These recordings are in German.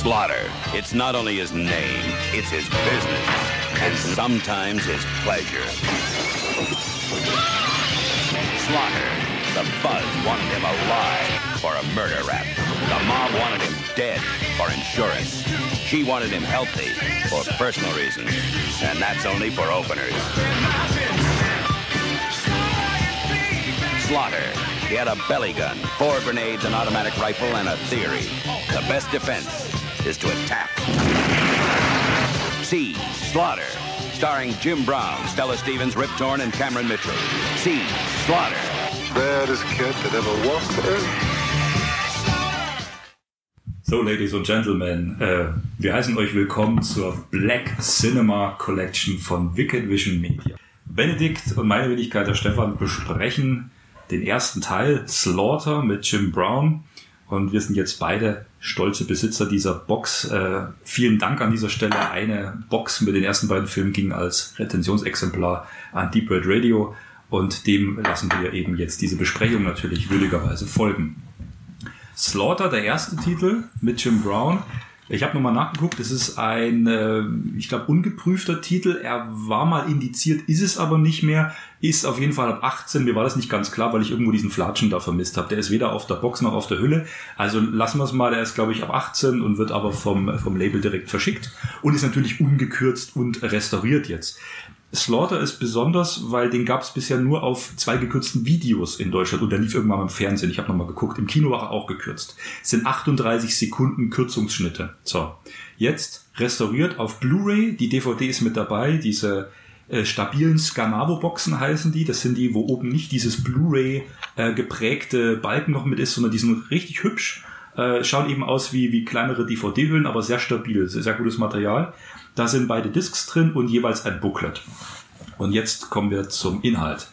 Slaughter. It's not only his name, it's his business, and sometimes his pleasure. Slaughter. The Buzz wanted him alive for a murder rap. The mob wanted him dead for insurance. She wanted him healthy for personal reasons. And that's only for openers. Slaughter. He had a belly gun, four grenades, an automatic rifle, and a theory. The best defense is to attack. See Slaughter. Starring Jim Brown, Stella Stevens, Rip Torn, and Cameron Mitchell. See Slaughter. baddest kid that ever walked the earth. So, Ladies und Gentlemen, äh, wir heißen euch willkommen zur Black Cinema Collection von Wicked Vision Media. Benedikt und meine Wenigkeit, der Stefan, besprechen den ersten Teil, Slaughter mit Jim Brown. Und wir sind jetzt beide stolze Besitzer dieser Box. Äh, vielen Dank an dieser Stelle. Eine Box mit den ersten beiden Filmen ging als Retentionsexemplar an Deep Red Radio. Und dem lassen wir eben jetzt diese Besprechung natürlich würdigerweise folgen. Slaughter, der erste Titel mit Jim Brown. Ich habe nochmal nachgeguckt, es ist ein, äh, ich glaube, ungeprüfter Titel. Er war mal indiziert, ist es aber nicht mehr. Ist auf jeden Fall ab 18. Mir war das nicht ganz klar, weil ich irgendwo diesen Flatschen da vermisst habe. Der ist weder auf der Box noch auf der Hülle. Also lassen wir es mal. Der ist, glaube ich, ab 18 und wird aber vom, vom Label direkt verschickt. Und ist natürlich ungekürzt und restauriert jetzt. Slaughter ist besonders, weil den gab es bisher nur auf zwei gekürzten Videos in Deutschland und der lief irgendwann im Fernsehen. Ich habe nochmal geguckt. Im Kino war er auch gekürzt. Es sind 38 Sekunden Kürzungsschnitte. So, jetzt restauriert auf Blu-ray. Die DVD ist mit dabei. Diese äh, stabilen Scanavo-Boxen heißen die. Das sind die, wo oben nicht dieses Blu-ray äh, geprägte Balken noch mit ist, sondern die sind richtig hübsch. Äh, schauen eben aus wie, wie kleinere DVD-Hüllen, aber sehr stabil. Sehr, sehr gutes Material. Da sind beide Discs drin und jeweils ein Booklet. Und jetzt kommen wir zum Inhalt.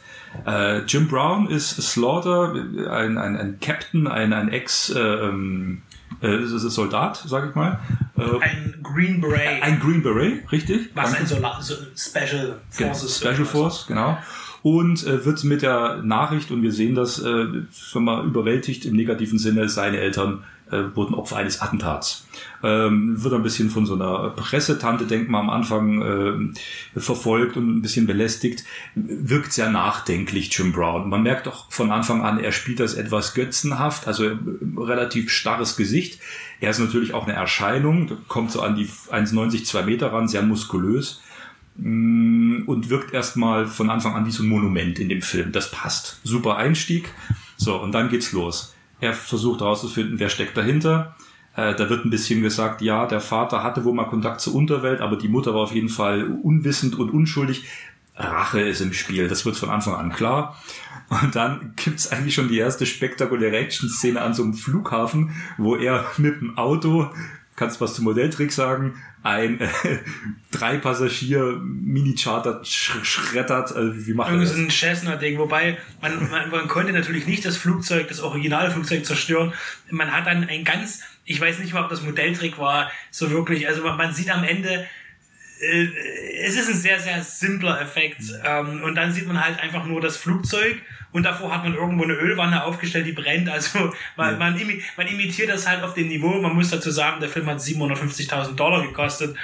Äh, Jim Brown ist Slaughter, ein, ein, ein Captain, ein, ein Ex- äh, ähm, äh, Soldat, sag ich mal. Äh, Ein Green Beret. ein Green Beret, richtig? was Danke. ein so Special Genau, Forces Special irgendwas Force, genau. Und äh, wird mit der Nachricht, und wir sehen das äh, schon mal überwältigt im negativen Sinne, seine Eltern äh, wurden Opfer eines Attentats. Ähm, wird ein bisschen von so einer Pressetante, denkt man am Anfang, äh, verfolgt und ein bisschen belästigt. Wirkt sehr nachdenklich, Jim Brown. Man merkt auch von Anfang an, er spielt das etwas götzenhaft, also äh, relativ starres Gesicht. Er ist natürlich auch eine Erscheinung, kommt so an die 1,90, 2 Meter ran, sehr muskulös und wirkt erstmal von Anfang an wie so ein Monument in dem Film. Das passt. Super Einstieg. So, und dann geht's los. Er versucht herauszufinden, wer steckt dahinter. Äh, da wird ein bisschen gesagt, ja, der Vater hatte wohl mal Kontakt zur Unterwelt, aber die Mutter war auf jeden Fall unwissend und unschuldig. Rache ist im Spiel, das wird von Anfang an klar. Und dann gibt's eigentlich schon die erste spektakuläre Action-Szene an so einem Flughafen, wo er mit dem Auto, kannst was zum Modelltrick sagen, ein äh, drei Passagier Mini-Charter sch schreddert. Äh, wie macht er Irgend das? so ein Cessna-Ding, wobei man, man, man konnte natürlich nicht das Flugzeug, das Originalflugzeug zerstören. Man hat dann ein ganz, ich weiß nicht mal, ob das Modelltrick war, so wirklich, also man, man sieht am Ende, äh, es ist ein sehr, sehr simpler Effekt. Ähm, und dann sieht man halt einfach nur das Flugzeug und davor hat man irgendwo eine Ölwanne aufgestellt, die brennt. Also man, man, imi man imitiert das halt auf dem Niveau. Man muss dazu sagen, der Film hat 750.000 Dollar gekostet.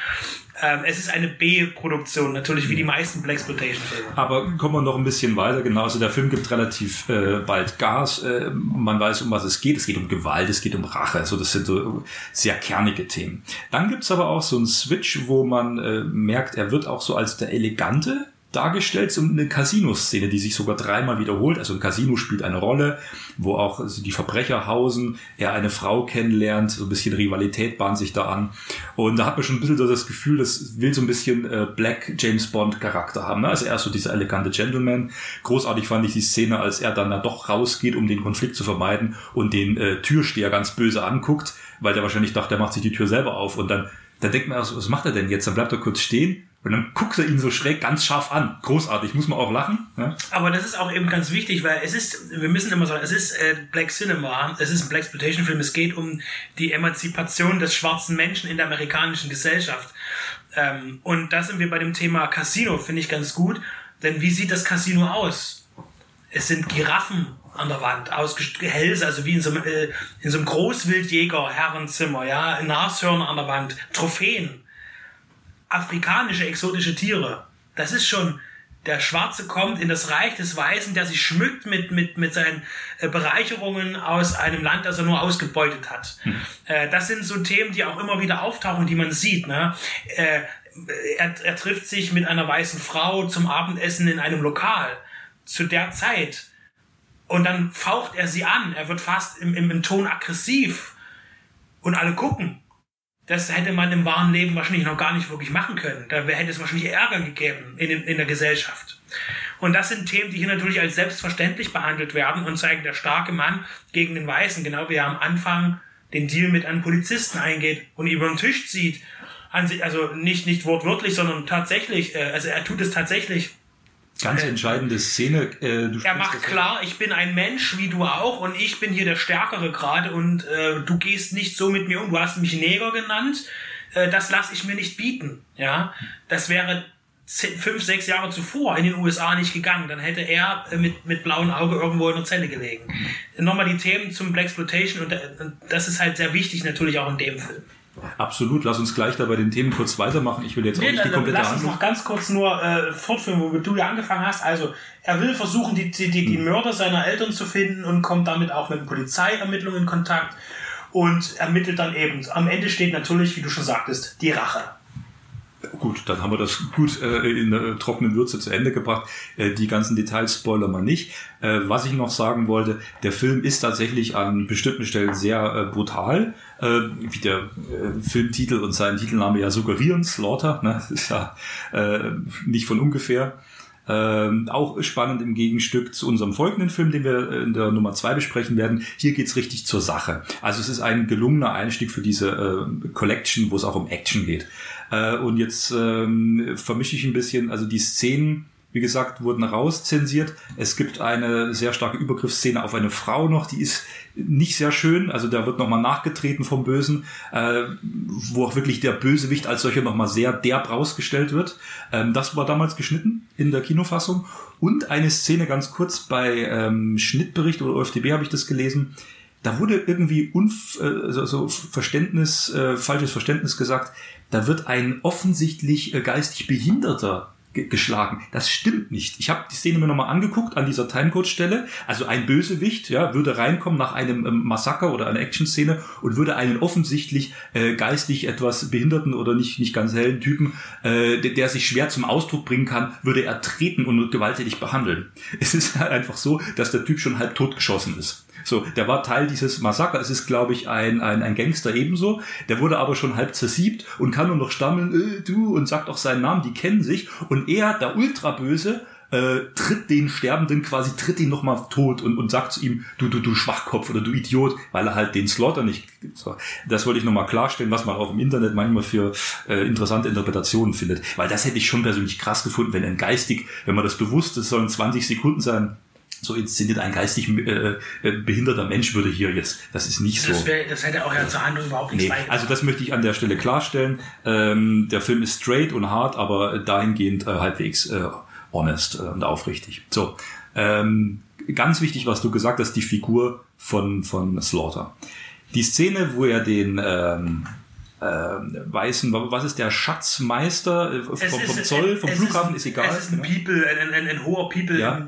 Ähm, es ist eine B-Produktion, natürlich wie die meisten Blaxploitation-Filme. Aber kommen wir noch ein bisschen weiter. Genau, also der Film gibt relativ äh, bald Gas. Äh, man weiß, um was es geht. Es geht um Gewalt, es geht um Rache. Also das sind so sehr kernige Themen. Dann gibt's aber auch so einen Switch, wo man äh, merkt, er wird auch so als der Elegante dargestellt, so eine Casino-Szene, die sich sogar dreimal wiederholt. Also ein Casino spielt eine Rolle, wo auch die Verbrecher hausen, er eine Frau kennenlernt, so ein bisschen Rivalität bahnt sich da an. Und da hat man schon ein bisschen so das Gefühl, das will so ein bisschen äh, Black James Bond Charakter haben. Ne? Also er ist so dieser elegante Gentleman. Großartig fand ich die Szene, als er dann da doch rausgeht, um den Konflikt zu vermeiden und den äh, Türsteher ganz böse anguckt, weil der wahrscheinlich dachte, er macht sich die Tür selber auf und dann dann denkt man, was macht er denn jetzt? Dann bleibt er kurz stehen und dann guckt er ihn so schräg ganz scharf an. Großartig, muss man auch lachen. Ja? Aber das ist auch eben ganz wichtig, weil es ist, wir müssen immer sagen, es ist äh, Black Cinema, es ist ein Black Exploitation Film, es geht um die Emanzipation des schwarzen Menschen in der amerikanischen Gesellschaft. Ähm, und da sind wir bei dem Thema Casino, finde ich ganz gut. Denn wie sieht das Casino aus? Es sind Giraffen an der Wand, Gehälse, also wie in so einem, äh, in so einem Großwildjäger-Herrenzimmer, ja, Nashörner an der Wand, Trophäen, afrikanische exotische Tiere. Das ist schon, der Schwarze kommt in das Reich des Weißen, der sich schmückt mit, mit, mit seinen äh, Bereicherungen aus einem Land, das er nur ausgebeutet hat. Hm. Äh, das sind so Themen, die auch immer wieder auftauchen, die man sieht. Ne? Äh, er, er trifft sich mit einer weißen Frau zum Abendessen in einem Lokal. Zu der Zeit und dann faucht er sie an. Er wird fast im, im, im Ton aggressiv. Und alle gucken. Das hätte man im wahren Leben wahrscheinlich noch gar nicht wirklich machen können. Da hätte es wahrscheinlich Ärger gegeben in, in der Gesellschaft. Und das sind Themen, die hier natürlich als selbstverständlich behandelt werden und zeigen der starke Mann gegen den Weißen, genau wie er am Anfang den Deal mit einem Polizisten eingeht und über den Tisch zieht. Also nicht, nicht wortwörtlich, sondern tatsächlich, äh, also er tut es tatsächlich Ganz entscheidende Szene. Äh, er macht klar, ich bin ein Mensch wie du auch und ich bin hier der Stärkere gerade und äh, du gehst nicht so mit mir um. Du hast mich Neger genannt. Äh, das lasse ich mir nicht bieten. Ja, das wäre fünf, sechs Jahre zuvor in den USA nicht gegangen. Dann hätte er äh, mit, mit blauem Auge irgendwo in der Zelle gelegen. Nochmal die Themen zum Black Exploitation und das ist halt sehr wichtig natürlich auch in dem Film. Absolut, lass uns gleich da bei den Themen kurz weitermachen. Ich will jetzt nee, auch nicht die komplette Lass uns noch ganz kurz nur äh, fortführen, wo du ja angefangen hast. Also, er will versuchen, die, die, die, hm. Mörder seiner Eltern zu finden und kommt damit auch mit Polizeiermittlungen in Kontakt und ermittelt dann eben. Am Ende steht natürlich, wie du schon sagtest, die Rache. Gut, dann haben wir das gut äh, in der trockenen Würze zu Ende gebracht. Äh, die ganzen Details spoilern wir nicht. Äh, was ich noch sagen wollte, der Film ist tatsächlich an bestimmten Stellen sehr äh, brutal, äh, wie der äh, Filmtitel und sein Titelname ja suggerieren, Slaughter, ne? das ist ja äh, nicht von ungefähr. Ähm, auch spannend im Gegenstück zu unserem folgenden Film, den wir in der Nummer zwei besprechen werden. Hier geht's richtig zur Sache. Also es ist ein gelungener Einstieg für diese äh, Collection, wo es auch um Action geht. Äh, und jetzt ähm, vermische ich ein bisschen, also die Szenen, wie gesagt, wurden rauszensiert. Es gibt eine sehr starke Übergriffsszene auf eine Frau noch, die ist nicht sehr schön. Also da wird nochmal nachgetreten vom Bösen, äh, wo auch wirklich der Bösewicht als solcher nochmal sehr derb rausgestellt wird. Ähm, das war damals geschnitten in der Kinofassung. Und eine Szene ganz kurz bei ähm, Schnittbericht oder OFDB habe ich das gelesen. Da wurde irgendwie Unf äh, so, so Verständnis, äh, falsches Verständnis gesagt da wird ein offensichtlich äh, geistig Behinderter geschlagen. Das stimmt nicht. Ich habe die Szene mir nochmal angeguckt an dieser Timecode-Stelle. Also ein Bösewicht ja, würde reinkommen nach einem ähm, Massaker oder einer Action-Szene und würde einen offensichtlich äh, geistig etwas behinderten oder nicht, nicht ganz hellen Typen, äh, der, der sich schwer zum Ausdruck bringen kann, würde er treten und gewalttätig behandeln. Es ist halt einfach so, dass der Typ schon halb totgeschossen ist. So, der war Teil dieses Massaker. Es ist, glaube ich, ein, ein, ein Gangster ebenso. Der wurde aber schon halb zersiebt und kann nur noch stammeln, äh, du, und sagt auch seinen Namen, die kennen sich. Und er, der Ultraböse, äh, tritt den Sterbenden quasi, tritt ihn nochmal tot und, und sagt zu ihm, du, du, du Schwachkopf oder du Idiot, weil er halt den Slaughter nicht. So, das wollte ich nochmal klarstellen, was man auch im Internet manchmal für äh, interessante Interpretationen findet. Weil das hätte ich schon persönlich krass gefunden, wenn ein geistig, wenn man das bewusst, es sollen 20 Sekunden sein, so inszeniert ein geistig äh, äh, behinderter Mensch würde hier jetzt, das ist nicht so. Das, wär, das hätte auch ja zur Handlung überhaupt nichts nee, Also das möchte ich an der Stelle klarstellen. Ähm, der Film ist straight und hart, aber dahingehend äh, halbwegs äh, honest äh, und aufrichtig. So, ähm, ganz wichtig, was du gesagt hast, die Figur von, von Slaughter. Die Szene, wo er den ähm, äh, weißen, was ist der Schatzmeister äh, vom, vom Zoll, vom Flughafen, ist, ist, egal. Es ist ein People, ein, ein, ein hoher People ja.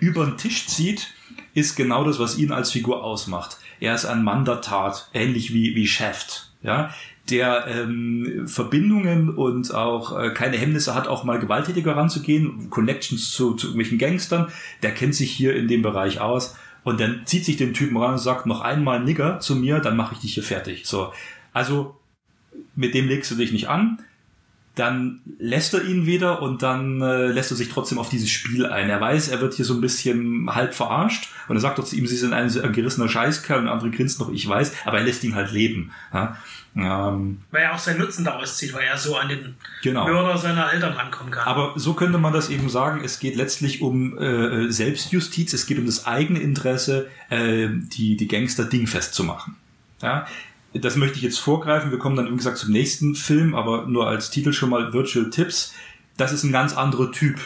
Über den Tisch zieht, ist genau das, was ihn als Figur ausmacht. Er ist ein Mann der Tat, ähnlich wie, wie Shaft, ja, der ähm, Verbindungen und auch äh, keine Hemmnisse hat, auch mal gewalttätiger ranzugehen, Connections zu, zu irgendwelchen Gangstern, der kennt sich hier in dem Bereich aus und dann zieht sich den Typen ran und sagt, noch einmal Nigger zu mir, dann mache ich dich hier fertig. So, also mit dem legst du dich nicht an. dann lässt er ihn wieder und dann äh, lässt er sich trotzdem auf dieses Spiel ein. Er weiß, er wird hier so ein bisschen halb verarscht und er sagt doch zu ihm, sie sind ein, ein gerissener Scheißkerl und der andere grinst noch, ich weiß, aber er lässt ihn halt leben. Ja? Ähm, weil er auch seinen Nutzen daraus zieht, weil er so an den genau. Mörder seiner Eltern rankommen kann. Aber so könnte man das eben sagen, es geht letztlich um äh, Selbstjustiz, es geht um das eigene Interesse, äh, die, die Gangster dingfest zu machen. Ja? Das möchte ich jetzt vorgreifen. Wir kommen dann, wie gesagt, zum nächsten Film, aber nur als Titel schon mal Virtual Tips. Das ist ein ganz anderer Typ.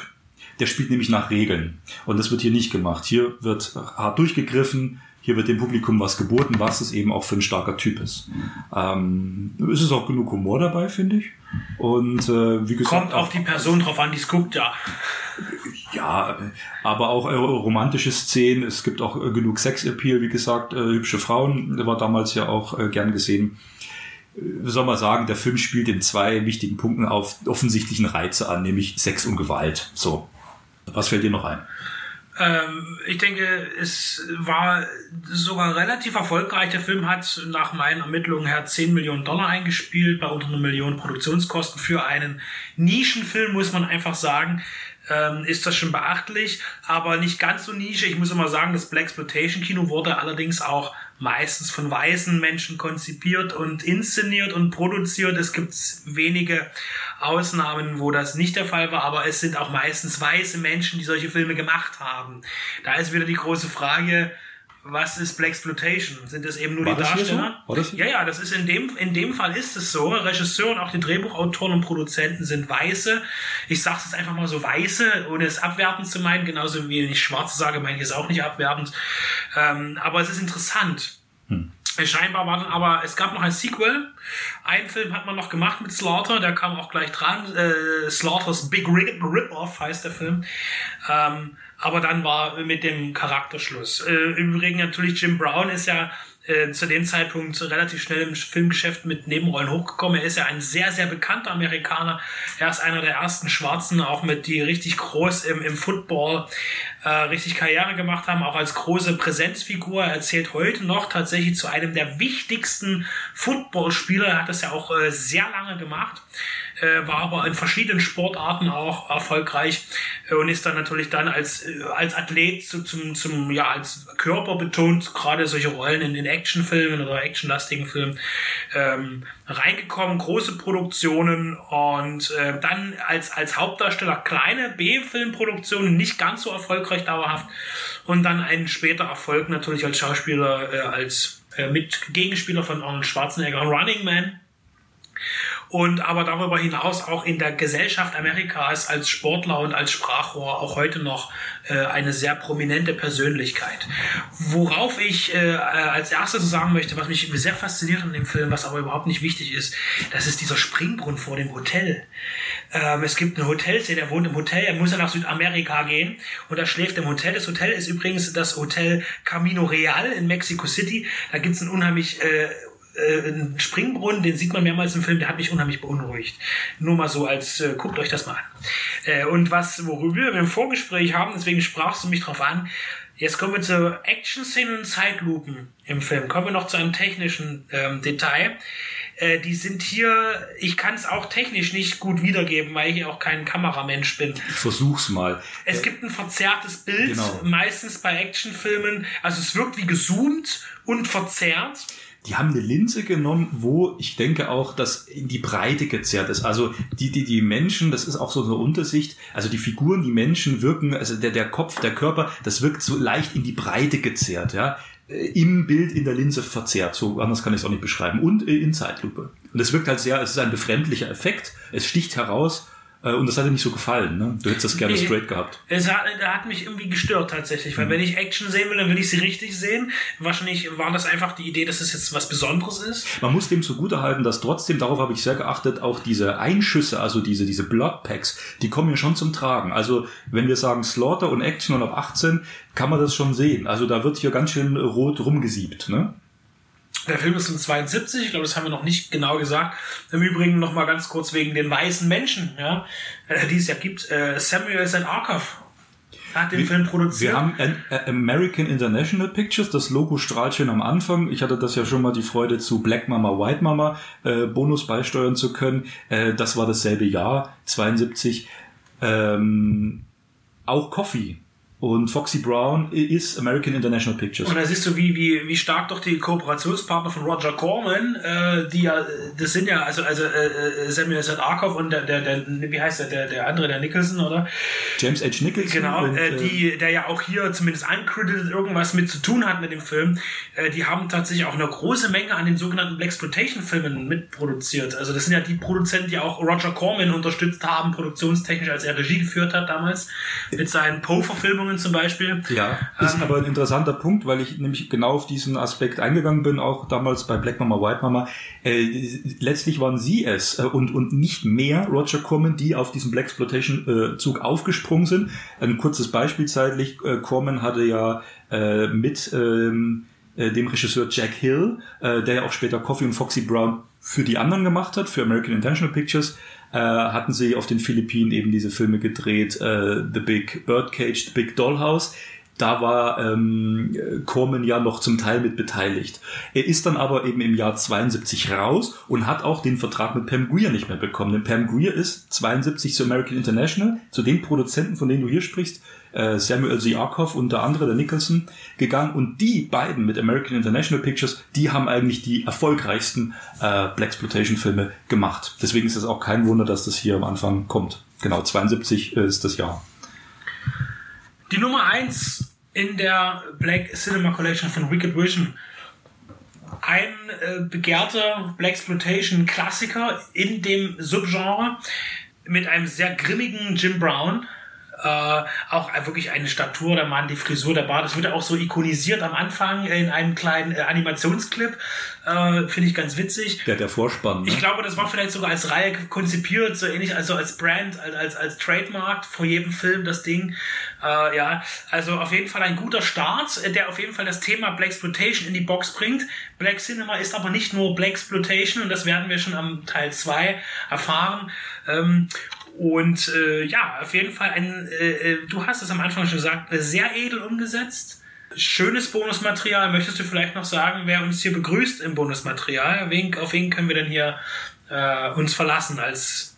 Der spielt nämlich nach Regeln. Und das wird hier nicht gemacht. Hier wird hart durchgegriffen. Hier wird dem Publikum was geboten, was es eben auch für ein starker Typ ist. Ähm, ist es auch genug Humor dabei, finde ich. Und äh, wie gesagt. Kommt auf die Person drauf an, die es guckt, ja. Ja, aber auch äh, romantische Szenen. Es gibt auch äh, genug Sex-Appeal, wie gesagt. Äh, hübsche Frauen war damals ja auch äh, gern gesehen. Äh, wie soll man sagen, der Film spielt in zwei wichtigen Punkten auf offensichtlichen Reize an, nämlich Sex und Gewalt. So. Was fällt dir noch ein? Ähm, ich denke, es war sogar relativ erfolgreich. Der Film hat nach meinen Ermittlungen her 10 Millionen Dollar eingespielt, bei unter einer Million Produktionskosten für einen Nischenfilm, muss man einfach sagen ähm, ist das schon beachtlich, aber nicht ganz so Nische. Ich muss immer sagen, das Black Exploitation Kino wurde allerdings auch meistens von weißen Menschen konzipiert und inszeniert und produziert. Es gibt wenige Ausnahmen, wo das nicht der Fall war, aber es sind auch meistens weiße Menschen, die solche Filme gemacht haben. Da ist wieder die große Frage, was ist Black Exploitation? Sind das eben nur War die Darsteller? So? Ja, ja, das ist in dem, in dem Fall ist es so. Regisseur und auch die Drehbuchautoren und Produzenten sind Weiße. Ich sage es einfach mal so Weiße, ohne es abwertend zu meinen. Genauso wie ich Schwarze sage, meine ich es auch nicht abwertend. Ähm, aber es ist interessant. Hm. Scheinbar war dann aber, es gab noch ein Sequel. Ein Film hat man noch gemacht mit Slaughter, der kam auch gleich dran. Äh, Slaughters Big Rip-Off heißt der Film. Ähm, aber dann war mit dem Charakterschluss. Äh, Im Übrigen natürlich Jim Brown ist ja äh, zu dem Zeitpunkt relativ schnell im Filmgeschäft mit Nebenrollen hochgekommen. Er ist ja ein sehr, sehr bekannter Amerikaner. Er ist einer der ersten Schwarzen, auch mit die richtig groß im, im Football äh, richtig Karriere gemacht haben, auch als große Präsenzfigur. Er erzählt heute noch tatsächlich zu einem der wichtigsten Footballspieler. Er hat das ja auch äh, sehr lange gemacht äh, war aber in verschiedenen Sportarten auch erfolgreich äh, und ist dann natürlich dann als, äh, als Athlet zu, zum, zum, ja, als Körper betont, gerade solche Rollen in den Actionfilmen oder actionlastigen Filmen ähm, reingekommen, große Produktionen und äh, dann als, als Hauptdarsteller kleine B-Filmproduktionen, nicht ganz so erfolgreich dauerhaft und dann einen später Erfolg natürlich als Schauspieler, äh, als äh, mit Gegenspieler von Arnold Schwarzenegger, Running Man und aber darüber hinaus auch in der Gesellschaft Amerikas als Sportler und als Sprachrohr auch heute noch äh, eine sehr prominente Persönlichkeit. Worauf ich äh, als erstes sagen möchte, was mich sehr fasziniert an dem Film, was aber überhaupt nicht wichtig ist, das ist dieser Springbrunnen vor dem Hotel. Ähm, es gibt ein Hotelszene, der wohnt im Hotel, er muss ja nach Südamerika gehen und er schläft im Hotel. Das Hotel ist übrigens das Hotel Camino Real in Mexico City. Da gibt es ein unheimlich äh, äh, ein Springbrunnen, den sieht man mehrmals im Film, der hat mich unheimlich beunruhigt. Nur mal so als, äh, guckt euch das mal an. Äh, und was, worüber wir im Vorgespräch haben, deswegen sprachst du mich drauf an, Jetzt kommen wir zu Action-Szenen und Zeitlupen im Film. Kommen wir noch zu einem technischen ähm, Detail. Äh, die sind hier, ich kann es auch technisch nicht gut wiedergeben, weil ich auch kein Kameramensch bin. Ich versuch's mal. Es gibt ein verzerrtes Bild, genau. meistens bei Actionfilmen. Also es wirkt wie gezoomt und verzerrt die haben eine Linse genommen, wo ich denke auch, dass in die Breite gezerrt ist. Also die, die, die Menschen, das ist auch so eine Untersicht, also die Figuren, die Menschen wirken, also der, der Kopf, der Körper, das wirkt so leicht in die Breite gezerrt, ja. Äh, Im Bild in der Linse verzerrt, so anders kann ich es auch nicht beschreiben. Und äh, in Zeitlupe. Und es wirkt halt sehr, es ist ein befremdlicher Effekt, es sticht heraus und das hat dir nicht so gefallen, ne? Du hättest das gerne nee, straight gehabt. Es hat, hat mich irgendwie gestört tatsächlich, weil mhm. wenn ich Action sehen will, dann will ich sie richtig sehen. Wahrscheinlich war das einfach die Idee, dass es jetzt was Besonderes ist. Man muss dem zugutehalten, dass trotzdem, darauf habe ich sehr geachtet, auch diese Einschüsse, also diese, diese Bloodpacks, die kommen ja schon zum Tragen. Also wenn wir sagen Slaughter und Action und ab 18, kann man das schon sehen. Also da wird hier ganz schön rot rumgesiebt, ne? Der Film ist von 72, ich glaube, das haben wir noch nicht genau gesagt. Im Übrigen noch mal ganz kurz wegen den weißen Menschen, ja, äh, die es ja gibt. Äh, Samuel St. Arkoff hat den wir, Film produziert. Wir haben An American International Pictures, das Logo strahlt schön am Anfang. Ich hatte das ja schon mal die Freude zu Black Mama, White Mama äh, Bonus beisteuern zu können. Äh, das war dasselbe Jahr, 72. Ähm, auch Coffee und Foxy Brown ist American International Pictures. Und da siehst du, wie, wie, wie stark doch die Kooperationspartner von Roger Corman, äh, die ja, das sind ja, also, also äh, Samuel St. Arkoff und der, der, der, wie heißt der, der, der andere, der Nicholson, oder? James H. Nicholson. Genau, und, äh, die, der ja auch hier zumindest uncredited irgendwas mit zu tun hat mit dem Film. Äh, die haben tatsächlich auch eine große Menge an den sogenannten Blaxploitation-Filmen mitproduziert. Also das sind ja die Produzenten, die auch Roger Corman unterstützt haben, produktionstechnisch, als er Regie geführt hat damals, mit seinen Poe-Verfilmungen zum Beispiel. Ja, ist Ähm, aber ein interessanter Punkt, weil ich nämlich genau auf diesen Aspekt eingegangen bin, auch damals bei Black Mama, White Mama. Äh, letztlich waren sie es äh, und, und nicht mehr Roger Corman, die auf diesen Blaxploitation-Zug aufgesprungen sind. Ein kurzes Beispiel zeitlich. Äh, Corman hatte ja äh, mit ähm, äh, dem Regisseur Jack Hill, äh, der ja auch später Coffee und Foxy Brown für die anderen gemacht hat, für American Intentional Pictures, äh, hatten sie auf den Philippinen eben diese Filme gedreht, äh, The Big Birdcage, The Big Dollhouse. Da war ähm, Corman ja noch zum Teil mit beteiligt. Er ist dann aber eben im Jahr 72 raus und hat auch den Vertrag mit Pam Grier nicht mehr bekommen. Denn Pam Grier ist 72 zu American International, zu den Produzenten, von denen du hier sprichst, äh, Samuel Z. Arkoff unter anderem, der Nicholson, gegangen. Und die beiden mit American International Pictures, die haben eigentlich die erfolgreichsten äh, Blaxploitation-Filme gemacht. Deswegen ist es auch kein Wunder, dass das hier am Anfang kommt. Genau, 72 ist das Jahr. Die Nummer 1 in der Black Cinema Collection von Wicked Vision. Ein äh, begehrter Blaxploitation-Klassiker in dem Subgenre mit einem sehr grimmigen Jim Brown. Äh, auch wirklich eine Statur der Mann, die Frisur, der Bart. Das wird auch so ikonisiert am Anfang in einem kleinen äh, Animationsclip. Äh, Finde ich ganz witzig. Der, der Vorspann. Ne? Ich glaube, das war vielleicht sogar als Reihe konzipiert, so ähnlich, also als Brand, als, als, als Trademark vor jedem Film, das Ding. Äh, ja, also auf jeden Fall ein guter Start, äh, der auf jeden Fall das Thema Blaxploitation in die Box bringt. Black Cinema ist aber nicht nur Blaxploitation und das werden wir schon am Teil 2 erfahren. Ähm, und äh, ja, auf jeden Fall ein, äh, äh, du hast es am Anfang schon gesagt, sehr edel umgesetzt. Schönes Bonusmaterial. Möchtest du vielleicht noch sagen, wer uns hier begrüßt im Bonusmaterial? Wen, auf wen können wir denn hier äh, uns verlassen als,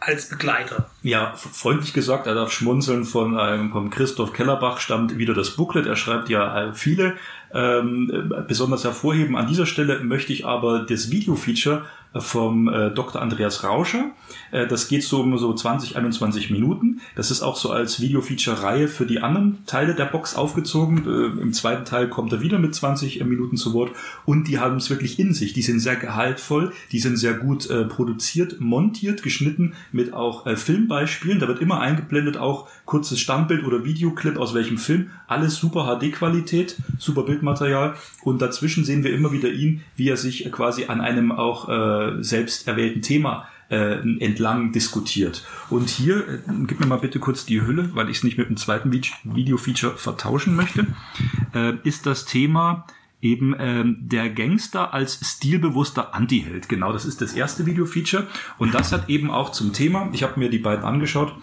als Begleiter? Ja, freundlich gesagt, er darf schmunzeln von einem, vom Christoph Kellerbach stammt wieder das Booklet. Er schreibt ja äh, viele ähm, äh, besonders hervorheben. An dieser Stelle möchte ich aber das Video-Feature vom äh, Dr. Andreas Rauscher. Äh, das geht so um so 20, 21 Minuten. Das ist auch so als Video-Feature-Reihe für die anderen Teile der Box aufgezogen. Äh, Im zweiten Teil kommt er wieder mit 20 Minuten zu Wort. Und die haben es wirklich in sich. Die sind sehr gehaltvoll, die sind sehr gut äh, produziert, montiert, geschnitten mit auch äh, Filmbeispielen. Da wird immer eingeblendet auch kurzes Standbild oder Videoclip aus welchem Film. Alles super HD-Qualität, super Bildmaterial. Und dazwischen sehen wir immer wieder ihn, wie er sich äh, quasi an einem auch äh, selbst erwählten Thema äh, entlang diskutiert. Und hier, äh, gib mir mal bitte kurz die Hülle, weil ich es nicht mit dem zweiten Vid- Video-Feature vertauschen möchte, ist das Thema eben ähm, der Gangster als stilbewusster Antiheld. Genau, das ist das erste Video-Feature. Und das hat eben auch zum Thema, ich habe mir die beiden angeschaut,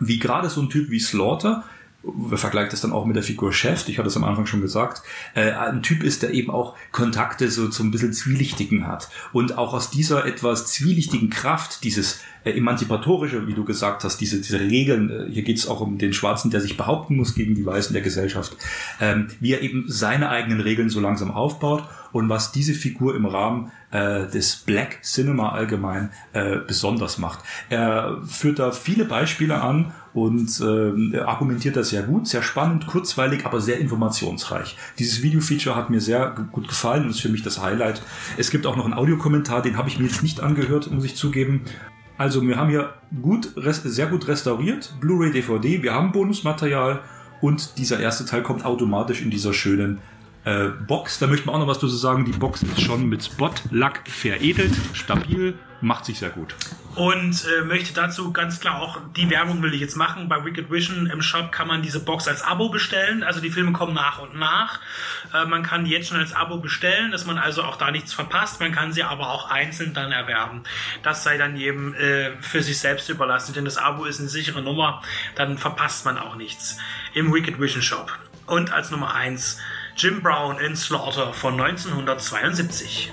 wie gerade so ein Typ wie Slaughter, wir vergleichen das dann auch mit der Figur Chef, ich hatte es am Anfang schon gesagt, äh, ein Typ ist, der eben auch Kontakte so zum bisschen Zwielichtigen hat. Und auch aus dieser etwas zwielichtigen Kraft, dieses äh, emanzipatorische, wie du gesagt hast, diese, diese Regeln, äh, hier geht es auch um den Schwarzen, der sich behaupten muss gegen die Weißen der Gesellschaft, ähm, wie er eben seine eigenen Regeln so langsam aufbaut und was diese Figur im Rahmen äh, des Black Cinema allgemein äh, besonders macht. Er führt da viele Beispiele an und er argumentiert das sehr gut, sehr spannend, kurzweilig, aber sehr informationsreich. Dieses Video-Feature hat mir sehr gut gefallen und ist für mich das Highlight. Es gibt auch noch einen Audiokommentar, den habe ich mir jetzt nicht angehört, muss ich zugeben. Also wir haben hier gut, sehr gut restauriert, Blu-ray, DVD, wir haben Bonusmaterial und dieser erste Teil kommt automatisch in dieser schönen äh, Box. Da möchte man auch noch was dazu sagen. Die Box ist schon mit Spot-Lack veredelt, stabil, macht sich sehr gut. und äh, möchte dazu ganz klar auch die Werbung will ich jetzt machen. Bei Wicked Vision im Shop kann man diese Box als Abo bestellen. Also die Filme kommen nach und nach. Äh, man kann die jetzt schon als Abo bestellen, dass man also auch da nichts verpasst. Man kann sie aber auch einzeln dann erwerben. Das sei dann jedem äh, für sich selbst überlassen, denn das Abo ist eine sichere Nummer. Dann verpasst man auch nichts im Wicked Vision Shop. Und als Nummer eins Jim Brown in Slaughter von 1972.